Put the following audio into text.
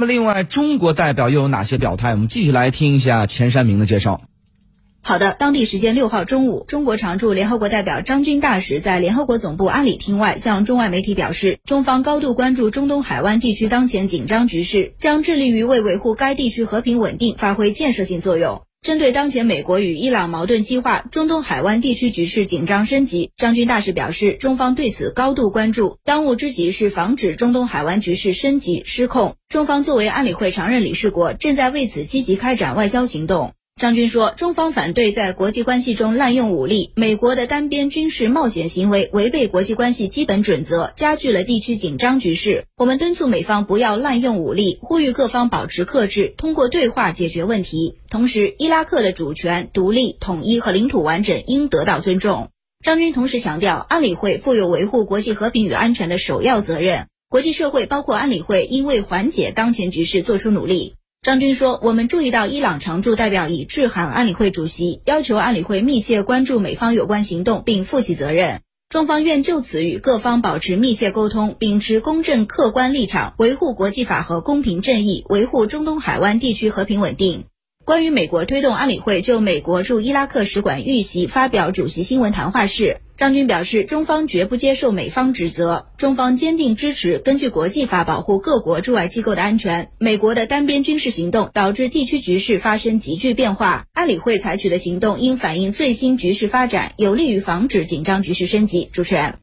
那么，另外，中国代表又有哪些表态？我们继续来听一下钱山明的介绍。好的，当地时间六号中午，中国常驻联合国代表张军大使在联合国总部安理厅外向中外媒体表示，中方高度关注中东海湾地区当前紧张局势，将致力于为维护该地区和平稳定发挥建设性作用。针对当前美国与伊朗矛盾激化，中东海湾地区局势紧张升级，张军大使表示，中方对此高度关注，当务之急是防止中东海湾局势升级失控。中方作为安理会常任理事国，正在为此积极开展外交行动。张军说，中方反对在国际关系中滥用武力，美国的单边军事冒险行为违背国际关系基本准则，加剧了地区紧张局势。我们敦促美方不要滥用武力，呼吁各方保持克制，通过对话解决问题。同时，伊拉克的主权、独立、统一和领土完整应得到尊重。张军同时强调，安理会负有维护国际和平与安全的首要责任，国际社会包括安理会应为缓解当前局势做出努力。张军说：“我们注意到伊朗常驻代表已致函安理会主席，要求安理会密切关注美方有关行动，并负起责任。中方愿就此与各方保持密切沟通，秉持公正客观立场，维护国际法和公平正义，维护中东海湾地区和平稳定。”关于美国推动安理会就美国驻伊拉克使馆遇袭发表主席新闻谈话时，张军表示，中方绝不接受美方指责，中方坚定支持根据国际法保护各国驻外机构的安全。美国的单边军事行动导致地区局势发生急剧变化，安理会采取的行动应反映最新局势发展，有利于防止紧张局势升级。主持人。